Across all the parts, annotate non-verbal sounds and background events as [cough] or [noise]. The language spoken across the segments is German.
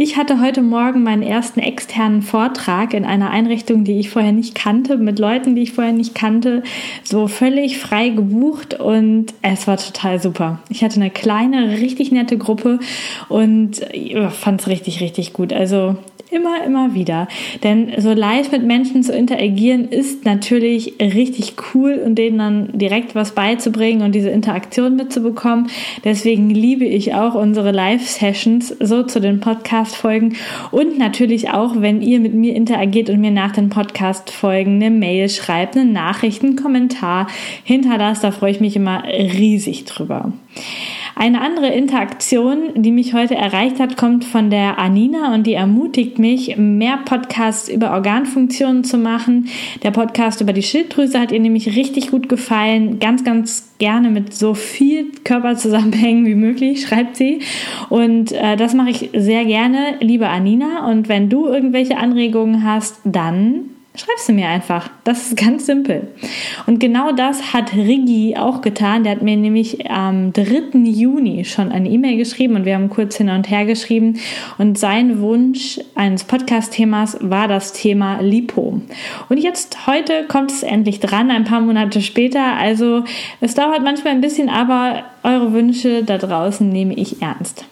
Ich hatte heute Morgen meinen ersten externen Vortrag in einer Einrichtung, die ich vorher nicht kannte, mit Leuten, die ich vorher nicht kannte, so völlig frei gebucht und es war total super. Ich hatte eine kleine, richtig nette Gruppe und fand es richtig, richtig gut. Also Immer, immer wieder. Denn so live mit Menschen zu interagieren ist natürlich richtig cool und denen dann direkt was beizubringen und diese Interaktion mitzubekommen. Deswegen liebe ich auch unsere Live-Sessions so zu den Podcast-Folgen und natürlich auch, wenn ihr mit mir interagiert und mir nach den Podcast-Folgen eine Mail schreibt, eine Nachricht, einen Kommentar hinterlasst. Da freue ich mich immer riesig drüber. Eine andere Interaktion, die mich heute erreicht hat, kommt von der Anina und die ermutigt mich, mehr Podcasts über Organfunktionen zu machen. Der Podcast über die Schilddrüse hat ihr nämlich richtig gut gefallen. Ganz, ganz gerne mit so viel Körperzusammenhängen wie möglich, [laughs] schreibt sie. Und äh, das mache ich sehr gerne, liebe Anina. Und wenn du irgendwelche Anregungen hast, dann schreibst du mir einfach. Das ist ganz simpel. Und genau das hat Rigi auch getan. Der hat mir nämlich am 3. Juni schon eine E-Mail geschrieben und wir haben kurz hin und her geschrieben. Und sein Wunsch eines Podcast-Themas war das Thema Lipo. Und jetzt heute kommt es endlich dran, ein paar Monate später. Also es dauert manchmal ein bisschen, aber eure Wünsche da draußen nehme ich ernst.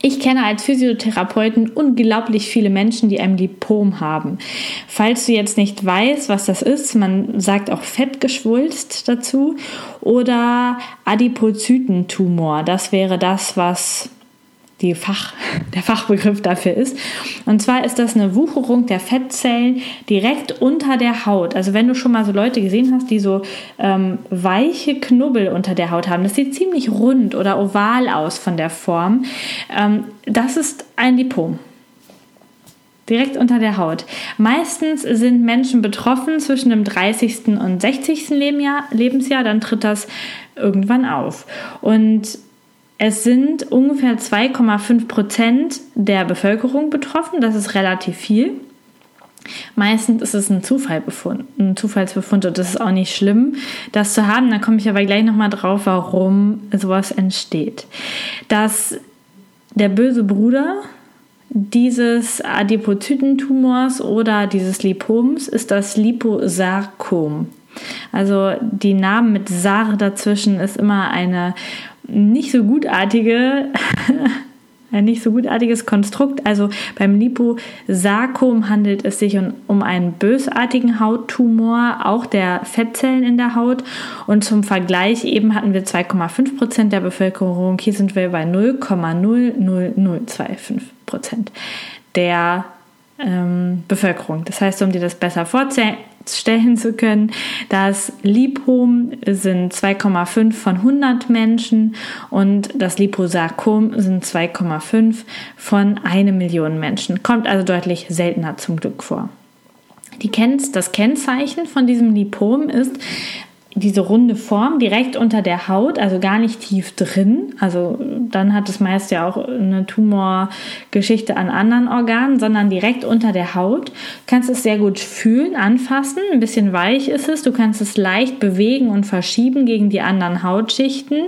Ich kenne als Physiotherapeuten unglaublich viele Menschen, die ein Lipom haben. Falls du jetzt nicht weißt, was das ist, man sagt auch Fettgeschwulst dazu oder Adipozytentumor. Das wäre das, was die Fach, [laughs] der Fachbegriff dafür ist. Und zwar ist das eine Wucherung der Fettzellen direkt unter der Haut. Also wenn du schon mal so Leute gesehen hast, die so ähm, weiche Knubbel unter der Haut haben, das sieht ziemlich rund oder oval aus von der Form. Ähm, das ist ein Lipom. Direkt unter der Haut. Meistens sind Menschen betroffen zwischen dem 30. und 60. Lebensjahr, dann tritt das irgendwann auf. Und es sind ungefähr 2,5 Prozent der Bevölkerung betroffen. Das ist relativ viel. Meistens ist es ein Zufallbefund, ein Zufallsbefund und das ist auch nicht schlimm, das zu haben. Da komme ich aber gleich nochmal drauf, warum sowas entsteht. Dass der böse Bruder dieses Adipozytentumors oder dieses Lipoms ist das Liposarkom. Also die Namen mit Sar dazwischen ist immer eine nicht so gutartige, [laughs] ein nicht so gutartiges Konstrukt. Also beim Liposarkom handelt es sich um, einen bösartigen Hauttumor, auch der Fettzellen in der Haut. Und zum Vergleich eben hatten wir 2,5 Prozent der Bevölkerung. Hier sind wir bei 0,00025 Prozent der ähm, Bevölkerung. Das heißt, um dir das besser vorstellen zu können, das Lipom sind 2,5 von 100 Menschen und das Liposarkom sind 2,5 von 1 Million Menschen. Kommt also deutlich seltener zum Glück vor. Die das Kennzeichen von diesem Lipom ist diese runde Form direkt unter der Haut, also gar nicht tief drin. Also dann hat es meist ja auch eine Tumorgeschichte an anderen Organen, sondern direkt unter der Haut. Du kannst es sehr gut fühlen, anfassen. Ein bisschen weich ist es. Du kannst es leicht bewegen und verschieben gegen die anderen Hautschichten.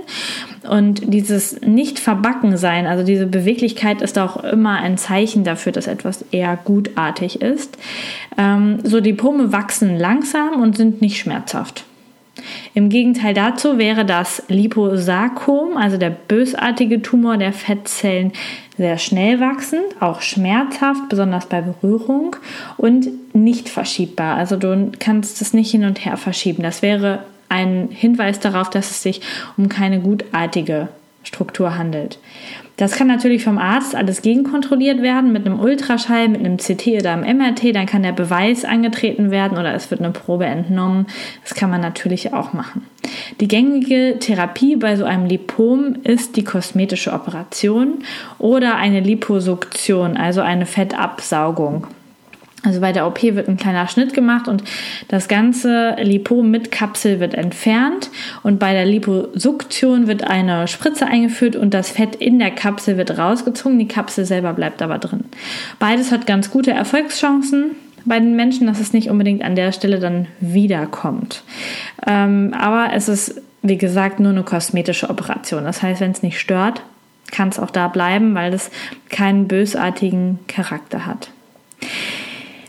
Und dieses nicht verbacken sein, also diese Beweglichkeit ist auch immer ein Zeichen dafür, dass etwas eher gutartig ist. Ähm, so die Pome wachsen langsam und sind nicht schmerzhaft. Im Gegenteil dazu wäre das Liposarkom, also der bösartige Tumor der Fettzellen, sehr schnell wachsend, auch schmerzhaft, besonders bei Berührung und nicht verschiebbar. Also du kannst es nicht hin und her verschieben. Das wäre ein Hinweis darauf, dass es sich um keine gutartige Struktur handelt. Das kann natürlich vom Arzt alles gegenkontrolliert werden mit einem Ultraschall, mit einem CT oder einem MRT. Dann kann der Beweis angetreten werden oder es wird eine Probe entnommen. Das kann man natürlich auch machen. Die gängige Therapie bei so einem Lipom ist die kosmetische Operation oder eine Liposuktion, also eine Fettabsaugung. Also bei der OP wird ein kleiner Schnitt gemacht und das ganze Lipom mit Kapsel wird entfernt und bei der Liposuktion wird eine Spritze eingeführt und das Fett in der Kapsel wird rausgezogen, die Kapsel selber bleibt aber drin. Beides hat ganz gute Erfolgschancen bei den Menschen, dass es nicht unbedingt an der Stelle dann wiederkommt. Ähm, aber es ist, wie gesagt, nur eine kosmetische Operation. Das heißt, wenn es nicht stört, kann es auch da bleiben, weil es keinen bösartigen Charakter hat.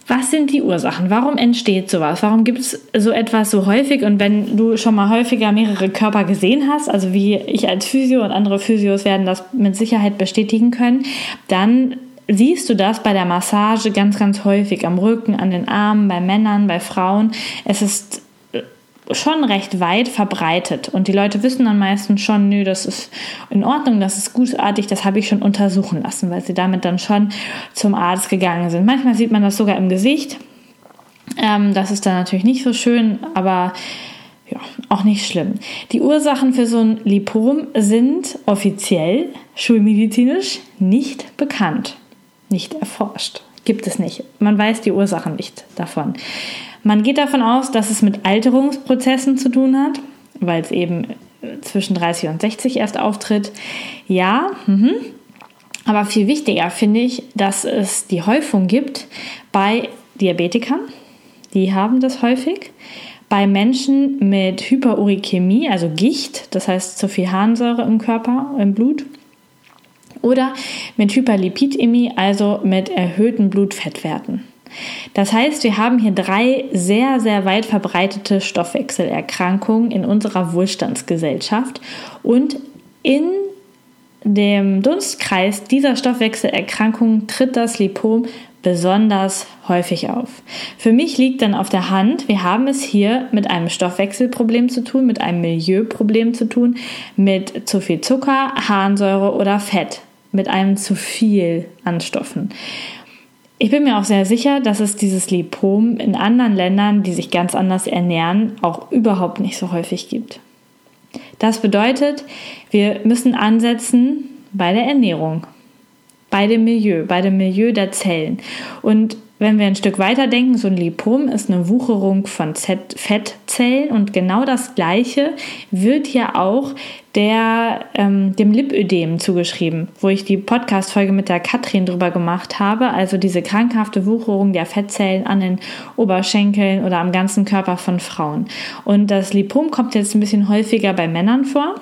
Was sind die Ursachen? Warum entsteht sowas? Warum gibt es so etwas so häufig? Und wenn du schon mal häufiger mehrere Körper gesehen hast, also wie ich als Physio und andere Physios werden das mit Sicherheit bestätigen können, dann siehst du das bei der Massage ganz, ganz häufig am Rücken, an den Armen, bei Männern, bei Frauen. Es ist schon recht weit verbreitet. Und die Leute wissen dann meistens schon, nö, das ist in Ordnung, das ist gutartig, das habe ich schon untersuchen lassen, weil sie damit dann schon zum Arzt gegangen sind. Manchmal sieht man das sogar im Gesicht. Ähm, das ist dann natürlich nicht so schön, aber ja, auch nicht schlimm. Die Ursachen für so ein Lipom sind offiziell schulmedizinisch nicht bekannt, nicht erforscht. Gibt es nicht. Man weiß die Ursachen nicht davon. Man geht davon aus, dass es mit Alterungsprozessen zu tun hat, weil es eben zwischen 30 und 60 erst auftritt. Ja, mhm. aber viel wichtiger finde ich, dass es die Häufung gibt bei Diabetikern. Die haben das häufig. Bei Menschen mit Hyperurikämie, also Gicht, das heißt zu viel Harnsäure im Körper, im Blut. Oder mit Hyperlipidämie, also mit erhöhten Blutfettwerten. Das heißt, wir haben hier drei sehr, sehr weit verbreitete Stoffwechselerkrankungen in unserer Wohlstandsgesellschaft und in dem Dunstkreis dieser Stoffwechselerkrankungen tritt das Lipom besonders häufig auf. Für mich liegt dann auf der Hand, wir haben es hier mit einem Stoffwechselproblem zu tun, mit einem Milieuproblem zu tun, mit zu viel Zucker, Harnsäure oder Fett, mit einem zu viel an Stoffen. Ich bin mir auch sehr sicher, dass es dieses Lipom in anderen Ländern, die sich ganz anders ernähren, auch überhaupt nicht so häufig gibt. Das bedeutet, wir müssen ansetzen bei der Ernährung, bei dem Milieu, bei dem Milieu der Zellen. Und wenn wir ein Stück weiter denken, so ein Lipom ist eine Wucherung von Z Fettzellen und genau das Gleiche wird hier auch der, ähm, dem Lipödem zugeschrieben, wo ich die Podcast-Folge mit der Katrin drüber gemacht habe. Also diese krankhafte Wucherung der Fettzellen an den Oberschenkeln oder am ganzen Körper von Frauen. Und das Lipom kommt jetzt ein bisschen häufiger bei Männern vor.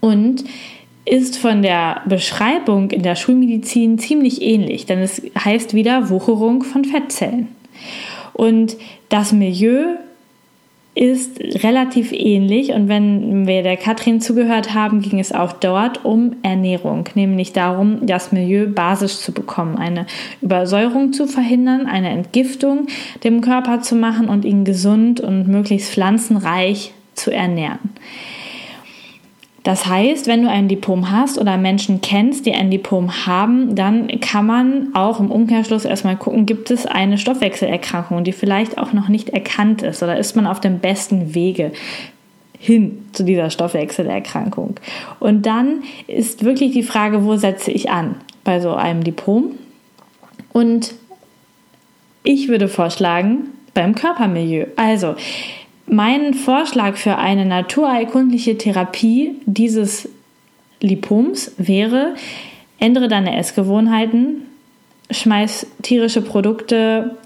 Und ist von der Beschreibung in der Schulmedizin ziemlich ähnlich, denn es heißt wieder Wucherung von Fettzellen. Und das Milieu ist relativ ähnlich und wenn wir der Katrin zugehört haben, ging es auch dort um Ernährung, nämlich darum, das Milieu basisch zu bekommen, eine Übersäuerung zu verhindern, eine Entgiftung dem Körper zu machen und ihn gesund und möglichst pflanzenreich zu ernähren. Das heißt, wenn du ein Lipom hast oder Menschen kennst, die ein Lipom haben, dann kann man auch im Umkehrschluss erstmal gucken, gibt es eine Stoffwechselerkrankung, die vielleicht auch noch nicht erkannt ist oder ist man auf dem besten Wege hin zu dieser Stoffwechselerkrankung. Und dann ist wirklich die Frage, wo setze ich an bei so einem Lipom? Und ich würde vorschlagen, beim Körpermilieu. Also, mein Vorschlag für eine naturheilkundliche Therapie dieses Lipoms wäre, ändere deine Essgewohnheiten, schmeiß tierische Produkte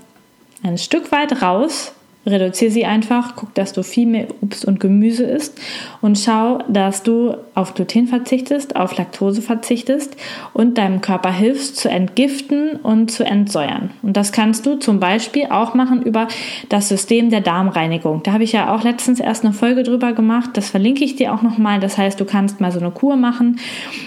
ein Stück weit raus Reduziere sie einfach, guck, dass du viel mehr Obst und Gemüse isst und schau, dass du auf Gluten verzichtest, auf Laktose verzichtest und deinem Körper hilfst zu entgiften und zu entsäuern. Und das kannst du zum Beispiel auch machen über das System der Darmreinigung. Da habe ich ja auch letztens erst eine Folge drüber gemacht. Das verlinke ich dir auch nochmal. Das heißt, du kannst mal so eine Kur machen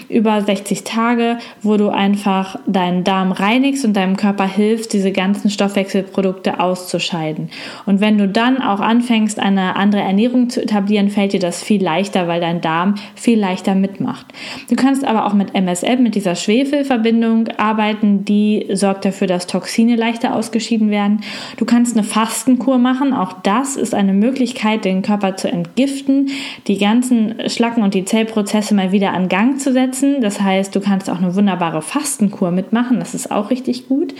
über 60 Tage, wo du einfach deinen Darm reinigst und deinem Körper hilfst, diese ganzen Stoffwechselprodukte auszuscheiden. Und wenn wenn du dann auch anfängst, eine andere Ernährung zu etablieren, fällt dir das viel leichter, weil dein Darm viel leichter mitmacht. Du kannst aber auch mit MSM, mit dieser Schwefelverbindung arbeiten, die sorgt dafür, dass Toxine leichter ausgeschieden werden. Du kannst eine Fastenkur machen, auch das ist eine Möglichkeit, den Körper zu entgiften, die ganzen Schlacken und die Zellprozesse mal wieder an Gang zu setzen. Das heißt, du kannst auch eine wunderbare Fastenkur mitmachen, das ist auch richtig gut.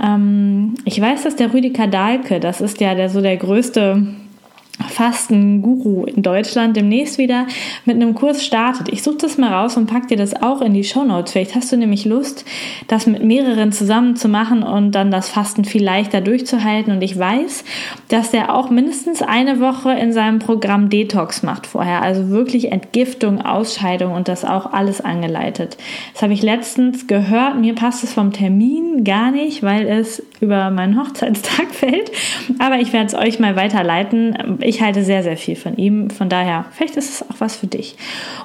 Ähm, ich weiß, dass der Rüdiger Dahlke, das ist ja der, so der größte Fasten-Guru in Deutschland demnächst wieder mit einem Kurs startet. Ich suche das mal raus und pack dir das auch in die Show Notes. Vielleicht hast du nämlich Lust, das mit mehreren zusammen zu machen und dann das Fasten viel leichter durchzuhalten. Und ich weiß, dass der auch mindestens eine Woche in seinem Programm Detox macht vorher. Also wirklich Entgiftung, Ausscheidung und das auch alles angeleitet. Das habe ich letztens gehört. Mir passt es vom Termin gar nicht, weil es über meinen Hochzeitstag [laughs] fällt. Aber ich werde es euch mal weiterleiten. Ich halte sehr, sehr viel von ihm. Von daher, vielleicht ist es auch was für dich.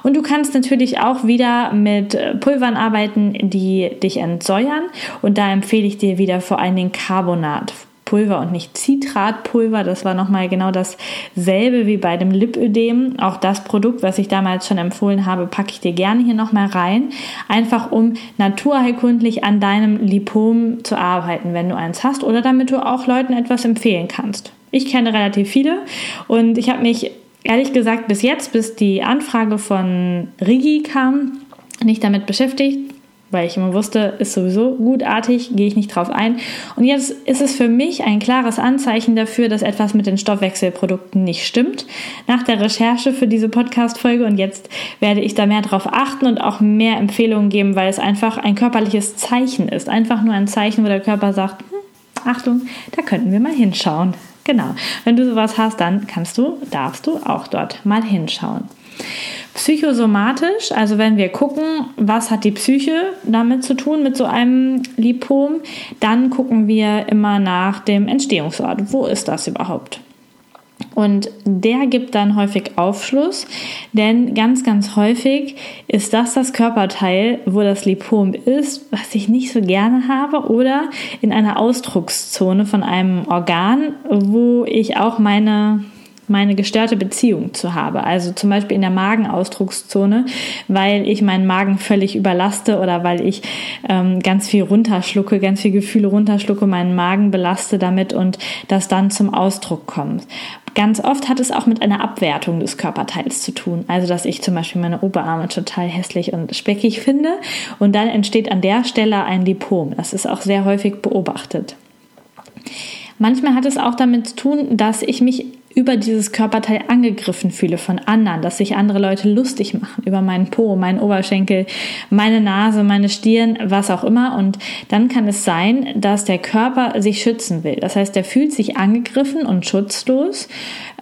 Und du kannst natürlich auch wieder mit Pulvern arbeiten, die dich entsäuern. Und da empfehle ich dir wieder vor allen Dingen Carbonat. Pulver und nicht Zitratpulver. Das war nochmal genau dasselbe wie bei dem Lipödem. Auch das Produkt, was ich damals schon empfohlen habe, packe ich dir gerne hier nochmal rein. Einfach um naturheilkundlich an deinem Lipom zu arbeiten, wenn du eins hast oder damit du auch Leuten etwas empfehlen kannst. Ich kenne relativ viele und ich habe mich ehrlich gesagt bis jetzt, bis die Anfrage von Rigi kam, nicht damit beschäftigt, weil ich immer wusste, ist sowieso gutartig, gehe ich nicht drauf ein. Und jetzt ist es für mich ein klares Anzeichen dafür, dass etwas mit den Stoffwechselprodukten nicht stimmt. Nach der Recherche für diese Podcast-Folge und jetzt werde ich da mehr drauf achten und auch mehr Empfehlungen geben, weil es einfach ein körperliches Zeichen ist. Einfach nur ein Zeichen, wo der Körper sagt, hm, Achtung, da könnten wir mal hinschauen. Genau. Wenn du sowas hast, dann kannst du, darfst du auch dort mal hinschauen. Psychosomatisch, also wenn wir gucken, was hat die Psyche damit zu tun mit so einem Lipom, dann gucken wir immer nach dem Entstehungsort. Wo ist das überhaupt? Und der gibt dann häufig Aufschluss, denn ganz, ganz häufig ist das das Körperteil, wo das Lipom ist, was ich nicht so gerne habe, oder in einer Ausdruckszone von einem Organ, wo ich auch meine meine gestörte Beziehung zu habe. Also zum Beispiel in der Magenausdruckszone, weil ich meinen Magen völlig überlaste oder weil ich ähm, ganz viel runterschlucke, ganz viel Gefühle runterschlucke, meinen Magen belaste damit und das dann zum Ausdruck kommt. Ganz oft hat es auch mit einer Abwertung des Körperteils zu tun. Also, dass ich zum Beispiel meine Oberarme total hässlich und speckig finde und dann entsteht an der Stelle ein Lipom. Das ist auch sehr häufig beobachtet. Manchmal hat es auch damit zu tun, dass ich mich über dieses Körperteil angegriffen fühle von anderen, dass sich andere Leute lustig machen über meinen Po, meinen Oberschenkel, meine Nase, meine Stirn, was auch immer. Und dann kann es sein, dass der Körper sich schützen will. Das heißt, er fühlt sich angegriffen und schutzlos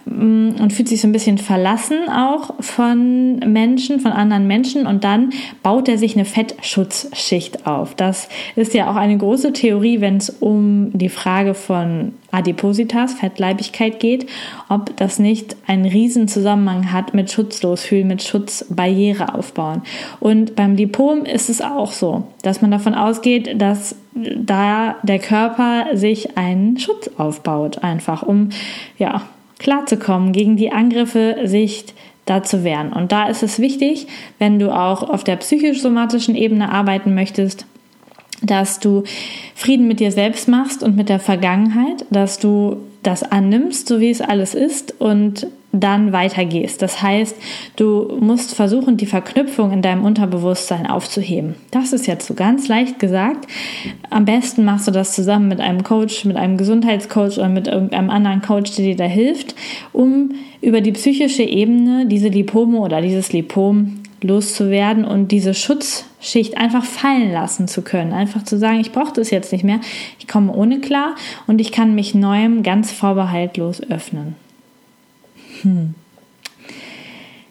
und fühlt sich so ein bisschen verlassen auch von Menschen, von anderen Menschen und dann baut er sich eine Fettschutzschicht auf. Das ist ja auch eine große Theorie, wenn es um die Frage von Adipositas, Fettleibigkeit geht, ob das nicht einen riesen Zusammenhang hat mit Schutzlosfühlen, mit Schutzbarriere aufbauen. Und beim Lipom ist es auch so, dass man davon ausgeht, dass da der Körper sich einen Schutz aufbaut, einfach um ja klarzukommen, gegen die Angriffe sich da zu wehren. Und da ist es wichtig, wenn du auch auf der psychisch-somatischen Ebene arbeiten möchtest, dass du Frieden mit dir selbst machst und mit der Vergangenheit, dass du das annimmst, so wie es alles ist und dann weitergehst. Das heißt, du musst versuchen, die Verknüpfung in deinem Unterbewusstsein aufzuheben. Das ist jetzt so ganz leicht gesagt. Am besten machst du das zusammen mit einem Coach, mit einem Gesundheitscoach oder mit irgendeinem anderen Coach, der dir da hilft, um über die psychische Ebene diese Lipome oder dieses Lipom loszuwerden und diese Schutzschicht einfach fallen lassen zu können. Einfach zu sagen, ich brauche das jetzt nicht mehr, ich komme ohne klar und ich kann mich neuem ganz vorbehaltlos öffnen. Hm.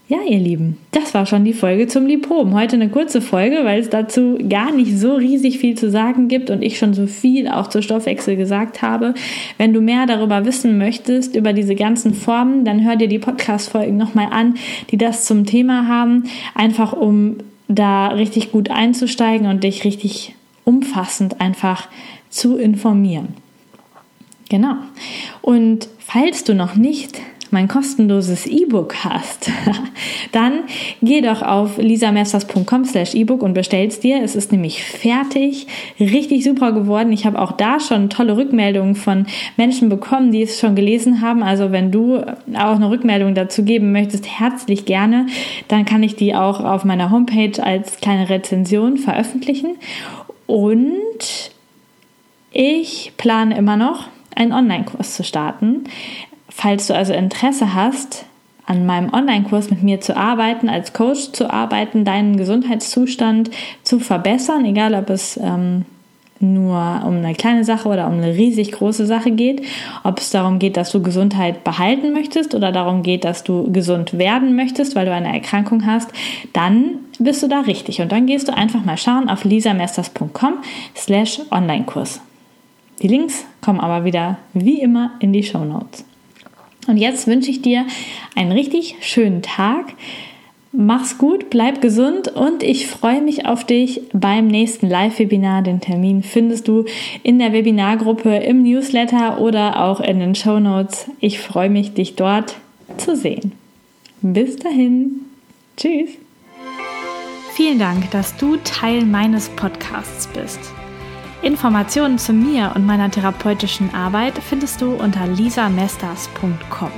Ja, ihr Lieben, das war schon die Folge zum Lipom. Heute eine kurze Folge, weil es dazu gar nicht so riesig viel zu sagen gibt und ich schon so viel auch zur Stoffwechsel gesagt habe. Wenn du mehr darüber wissen möchtest, über diese ganzen Formen, dann hör dir die Podcast-Folgen nochmal an, die das zum Thema haben, einfach um da richtig gut einzusteigen und dich richtig umfassend einfach zu informieren. Genau. Und falls du noch nicht mein kostenloses E-Book hast, [laughs] dann geh doch auf lisamesters.com slash E-Book und bestellst dir. Es ist nämlich fertig, richtig super geworden. Ich habe auch da schon tolle Rückmeldungen von Menschen bekommen, die es schon gelesen haben. Also wenn du auch eine Rückmeldung dazu geben möchtest, herzlich gerne. Dann kann ich die auch auf meiner Homepage als kleine Rezension veröffentlichen. Und Ich plane immer noch, einen Online-Kurs zu starten. Falls du also Interesse hast, an meinem Online-Kurs mit mir zu arbeiten, als Coach zu arbeiten, deinen Gesundheitszustand zu verbessern, egal ob es ähm, nur um eine kleine Sache oder um eine riesig große Sache geht, ob es darum geht, dass du Gesundheit behalten möchtest oder darum geht, dass du gesund werden möchtest, weil du eine Erkrankung hast, dann bist du da richtig. Und dann gehst du einfach mal schauen auf lisamesters.com slash Online-Kurs. Die Links kommen aber wieder wie immer in die Show Notes. Und jetzt wünsche ich dir einen richtig schönen Tag. Mach's gut, bleib gesund und ich freue mich auf dich beim nächsten Live-Webinar. Den Termin findest du in der Webinargruppe, im Newsletter oder auch in den Show Notes. Ich freue mich, dich dort zu sehen. Bis dahin. Tschüss. Vielen Dank, dass du Teil meines Podcasts bist. Informationen zu mir und meiner therapeutischen Arbeit findest du unter lisamesters.com.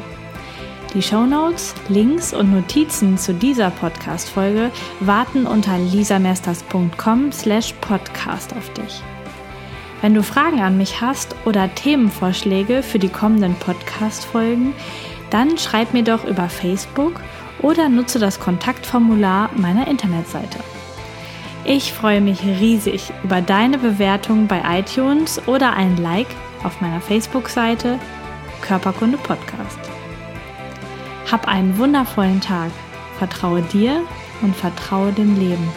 Die Shownotes, Links und Notizen zu dieser Podcast-Folge warten unter lisamesters.com slash podcast auf dich. Wenn du Fragen an mich hast oder Themenvorschläge für die kommenden Podcast-Folgen, dann schreib mir doch über Facebook oder nutze das Kontaktformular meiner Internetseite. Ich freue mich riesig über deine Bewertung bei iTunes oder ein Like auf meiner Facebook-Seite Körperkunde Podcast. Hab einen wundervollen Tag. Vertraue dir und vertraue dem Leben.